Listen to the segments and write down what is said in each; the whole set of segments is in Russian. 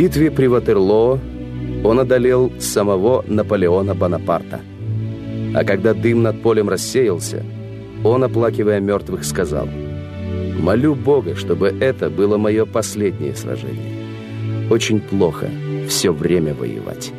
Битве при Ватерлоо он одолел самого Наполеона Бонапарта. А когда дым над полем рассеялся, он, оплакивая мертвых, сказал «Молю Бога, чтобы это было мое последнее сражение. Очень плохо все время воевать».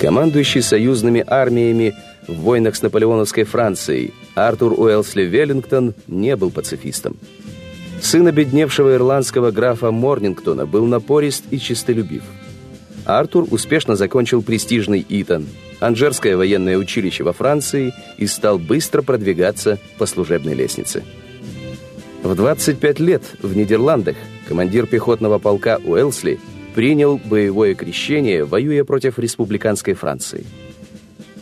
Командующий союзными армиями в войнах с наполеоновской Францией Артур Уэлсли Веллингтон не был пацифистом. Сын обедневшего ирландского графа Морнингтона был напорист и честолюбив. Артур успешно закончил престижный Итон, Анжерское военное училище во Франции и стал быстро продвигаться по служебной лестнице. В 25 лет в Нидерландах командир пехотного полка Уэлсли принял боевое крещение, воюя против республиканской Франции.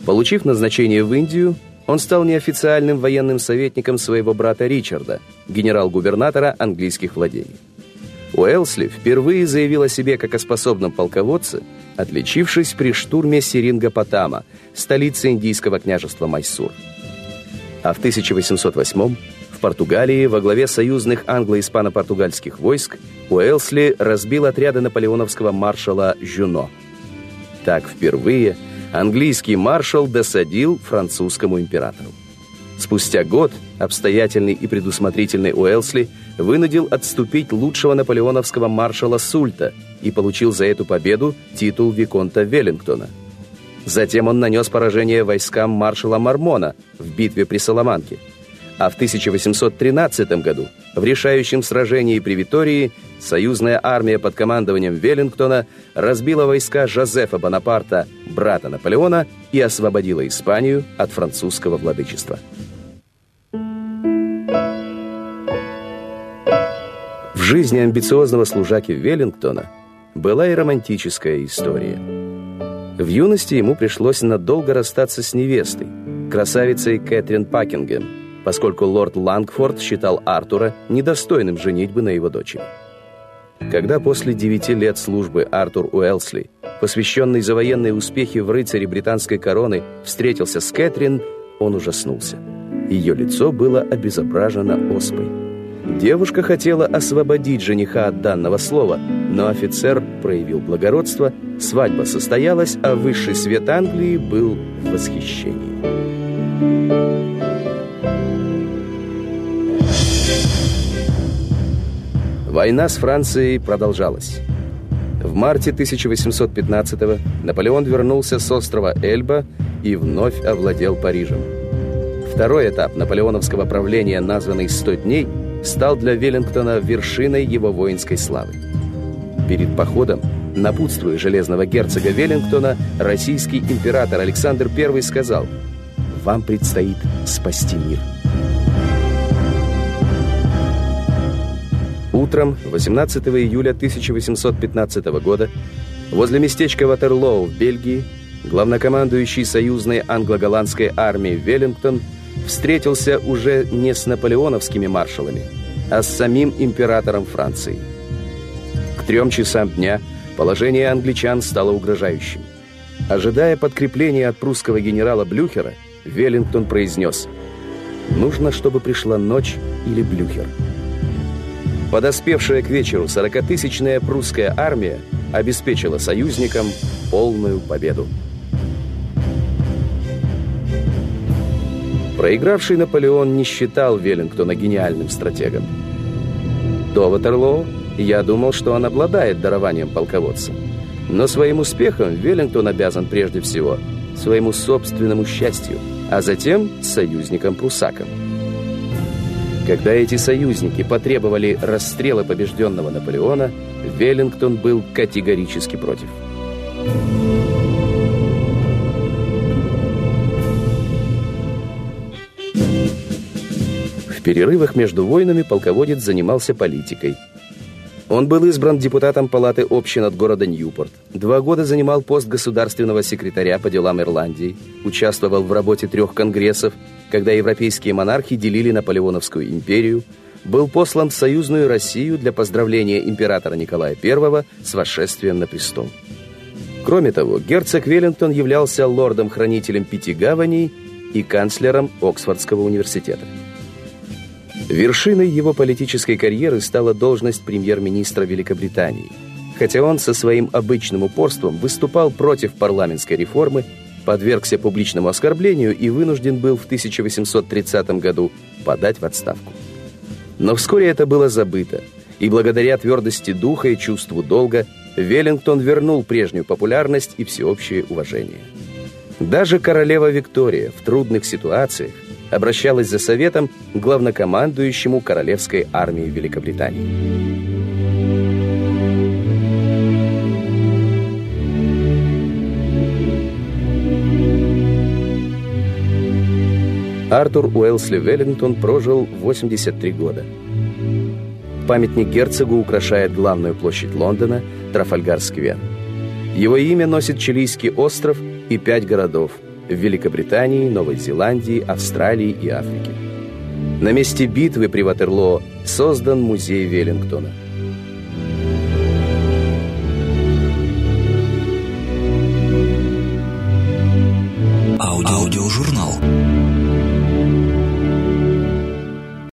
Получив назначение в Индию, он стал неофициальным военным советником своего брата Ричарда, генерал-губернатора английских владений. Уэлсли впервые заявил о себе как о способном полководце, отличившись при штурме Сирингопотама, столицы индийского княжества Майсур. А в 1808 в Португалии во главе союзных англо-испано-португальских войск Уэлсли разбил отряды наполеоновского маршала Жюно. Так впервые английский маршал досадил французскому императору. Спустя год обстоятельный и предусмотрительный Уэлсли вынудил отступить лучшего наполеоновского маршала Сульта и получил за эту победу титул Виконта Веллингтона. Затем он нанес поражение войскам маршала Мармона в битве при Соломанке – а в 1813 году в решающем сражении при Витории союзная армия под командованием Веллингтона разбила войска Жозефа Бонапарта, брата Наполеона, и освободила Испанию от французского владычества. В жизни амбициозного служаки Веллингтона была и романтическая история. В юности ему пришлось надолго расстаться с невестой, красавицей Кэтрин Пакингем, поскольку лорд Лангфорд считал Артура недостойным женитьбы на его дочери. Когда после девяти лет службы Артур Уэлсли, посвященный за военные успехи в рыцаре британской короны, встретился с Кэтрин, он ужаснулся. Ее лицо было обезображено оспой. Девушка хотела освободить жениха от данного слова, но офицер проявил благородство, свадьба состоялась, а высший свет Англии был в восхищении. Война с Францией продолжалась. В марте 1815-го Наполеон вернулся с острова Эльба и вновь овладел Парижем. Второй этап наполеоновского правления, названный «100 дней», стал для Веллингтона вершиной его воинской славы. Перед походом, напутствуя железного герцога Веллингтона, российский император Александр I сказал «Вам предстоит спасти мир». Утром 18 июля 1815 года возле местечка Ватерлоу в Бельгии главнокомандующий союзной англо-голландской армией Веллингтон встретился уже не с наполеоновскими маршалами, а с самим императором Франции. К трем часам дня положение англичан стало угрожающим. Ожидая подкрепления от прусского генерала Блюхера, Веллингтон произнес «Нужно, чтобы пришла ночь или Блюхер». Подоспевшая к вечеру 40-тысячная прусская армия обеспечила союзникам полную победу. Проигравший Наполеон не считал Веллингтона гениальным стратегом. До Ватерлоо я думал, что он обладает дарованием полководца. Но своим успехом Веллингтон обязан прежде всего своему собственному счастью, а затем союзникам-прусакам. Когда эти союзники потребовали расстрела побежденного Наполеона, Веллингтон был категорически против. В перерывах между войнами полководец занимался политикой – он был избран депутатом Палаты общин от города Ньюпорт. Два года занимал пост государственного секретаря по делам Ирландии, участвовал в работе трех конгрессов, когда европейские монархи делили Наполеоновскую империю, был послан в союзную Россию для поздравления императора Николая I с восшествием на престол. Кроме того, герцог Веллингтон являлся лордом-хранителем пяти гаваней и канцлером Оксфордского университета. Вершиной его политической карьеры стала должность премьер-министра Великобритании, хотя он со своим обычным упорством выступал против парламентской реформы, подвергся публичному оскорблению и вынужден был в 1830 году подать в отставку. Но вскоре это было забыто, и благодаря твердости духа и чувству долга Веллингтон вернул прежнюю популярность и всеобщее уважение. Даже королева Виктория в трудных ситуациях обращалась за советом к главнокомандующему королевской армии Великобритании. Артур Уэлсли Веллингтон прожил 83 года. Памятник герцогу украшает главную площадь Лондона, Трафальгар-сквер. Его имя носит Чилийский остров и пять городов в Великобритании, Новой Зеландии, Австралии и Африке. На месте битвы при Ватерлоо создан музей Веллингтона. Аудиожурнал.